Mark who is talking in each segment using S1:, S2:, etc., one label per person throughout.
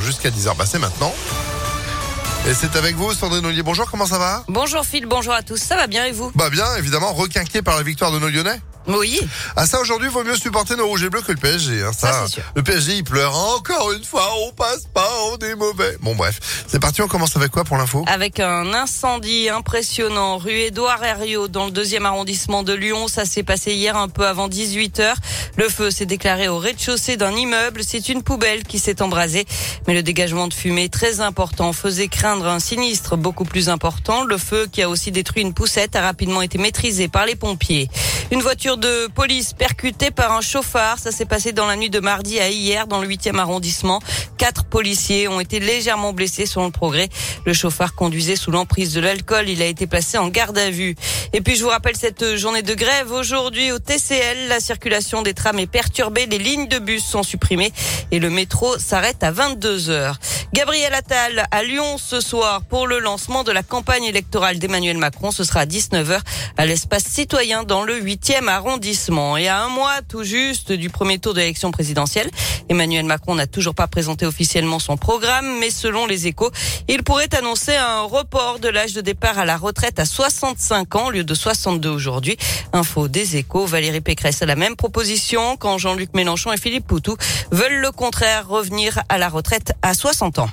S1: jusqu'à 10h. Bah, c'est maintenant. Et c'est avec vous, Sandrine Ollier. Bonjour, comment ça va?
S2: Bonjour Phil, bonjour à tous. Ça va bien et vous?
S1: Bah bien, évidemment, requinqué par la victoire de nos Lyonnais.
S2: Oui.
S1: Ah ça aujourd'hui, vaut mieux supporter nos rouges et bleus que le PSG. Hein,
S2: Ça, c'est sûr.
S1: Le PSG, il pleure encore une fois. On passe pas, on est mauvais. Bon bref, c'est parti. On commence avec quoi pour l'info?
S2: Avec un incendie impressionnant rue Édouard Herriot dans le deuxième arrondissement de Lyon. Ça s'est passé hier un peu avant 18 heures. Le feu s'est déclaré au rez-de-chaussée d'un immeuble. C'est une poubelle qui s'est embrasée. Mais le dégagement de fumée très important faisait craindre un sinistre beaucoup plus important. Le feu qui a aussi détruit une poussette a rapidement été maîtrisé par les pompiers. Une voiture de police percutée par un chauffard. Ça s'est passé dans la nuit de mardi à hier dans le 8e arrondissement. Quatre policiers ont été légèrement blessés selon le progrès. Le chauffard conduisait sous l'emprise de l'alcool. Il a été placé en garde à vue. Et puis je vous rappelle cette journée de grève aujourd'hui au TCL. La circulation des trams est perturbée. Les lignes de bus sont supprimées et le métro s'arrête à 22 heures. Gabriel Attal à Lyon ce soir pour le lancement de la campagne électorale d'Emmanuel Macron. Ce sera à 19h à l'espace citoyen dans le 8e arrondissement. Et à un mois tout juste du premier tour de l'élection présidentielle, Emmanuel Macron n'a toujours pas présenté officiellement son programme, mais selon les échos, il pourrait annoncer un report de l'âge de départ à la retraite à 65 ans au lieu de 62 aujourd'hui. Info des échos, Valérie Pécresse a la même proposition quand Jean-Luc Mélenchon et Philippe Poutou veulent le contraire, revenir à la retraite à 60 ans.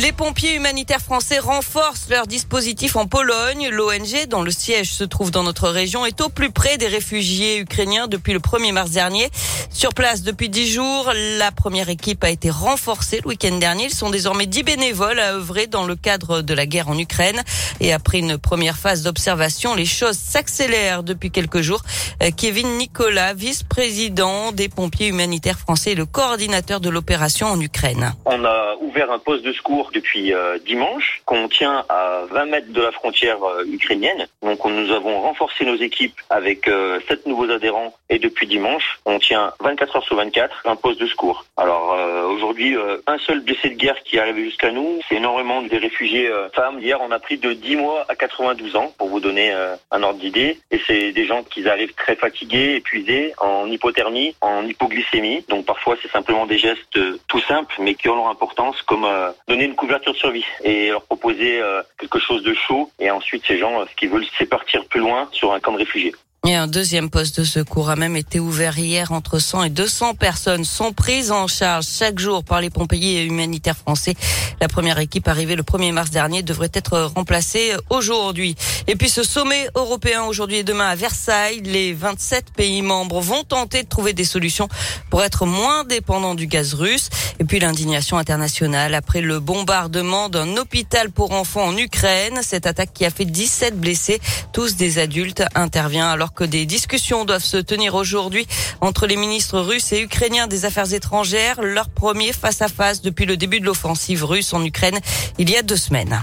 S2: Les pompiers humanitaires français renforcent leur dispositif en Pologne. L'ONG, dont le siège se trouve dans notre région, est au plus près des réfugiés ukrainiens depuis le 1er mars dernier. Sur place depuis 10 jours, la première équipe a été renforcée le week-end dernier. Ils sont désormais 10 bénévoles à œuvrer dans le cadre de la guerre en Ukraine. Et après une première phase d'observation, les choses s'accélèrent depuis quelques jours. Euh, Kevin Nicolas, vice-président des pompiers humanitaires français et le coordinateur de l'opération en Ukraine.
S3: On a ouvert un poste de secours depuis euh, dimanche qu'on tient à 20 mètres de la frontière euh, ukrainienne. Donc on- nous avons renforcé nos équipes avec euh, sept nouveaux adhérents et depuis dimanche on tient 24 heures sur 24 un poste de secours. Alors euh, aujourd'hui euh, un seul blessé de guerre qui est arrivé jusqu'à nous, c'est énormément des réfugiés euh, femmes. Hier on a pris de 10 mois à 92 ans pour vous donner un ordre d'idée et c'est des gens qui arrivent très fatigués, épuisés, en hypothermie, en hypoglycémie. Donc parfois c'est simplement des gestes tout simples mais qui ont leur importance comme donner une couverture de survie et leur proposer euh, quelque chose de chaud et ensuite ces gens euh, ce qu'ils veulent c'est partir plus loin sur un camp de réfugiés.
S2: Et un deuxième poste de secours a même été ouvert hier. Entre 100 et 200 personnes sont prises en charge chaque jour par les pompiers humanitaires français. La première équipe arrivée le 1er mars dernier devrait être remplacée aujourd'hui. Et puis ce sommet européen aujourd'hui et demain à Versailles, les 27 pays membres vont tenter de trouver des solutions pour être moins dépendants du gaz russe. Et puis l'indignation internationale après le bombardement d'un hôpital pour enfants en Ukraine. Cette attaque qui a fait 17 blessés, tous des adultes, intervient alors que des discussions doivent se tenir aujourd'hui entre les ministres russes et ukrainiens des Affaires étrangères, leur premier face à face depuis le début de l'offensive russe en Ukraine il y a deux semaines.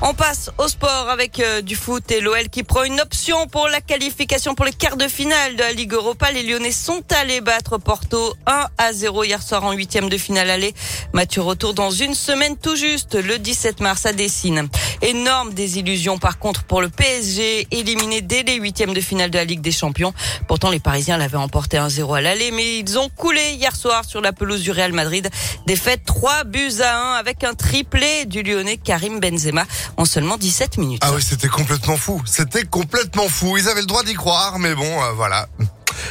S2: On passe au sport avec euh, du foot et l'OL qui prend une option pour la qualification pour les quarts de finale de la Ligue Europa. Les Lyonnais sont allés battre Porto 1 à 0 hier soir en huitième de finale aller. Mathieu retour dans une semaine tout juste, le 17 mars à Dessine. Énorme désillusion par contre pour le PSG, éliminé dès les huitièmes de finale de la Ligue des Champions. Pourtant les Parisiens l'avaient emporté 1-0 à l'aller, mais ils ont coulé hier soir sur la pelouse du Real Madrid. Défaite 3 buts à 1 avec un triplé du Lyonnais Karim Benzema en seulement 17 minutes.
S1: Ah oui, c'était complètement fou. C'était complètement fou. Ils avaient le droit d'y croire, mais bon, euh, voilà.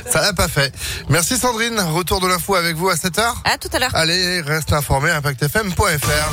S1: Ça l'a pas fait. Merci Sandrine. Retour de l'info avec vous à 7h.
S2: À tout à l'heure.
S1: Allez, reste informé, impactfm.fr.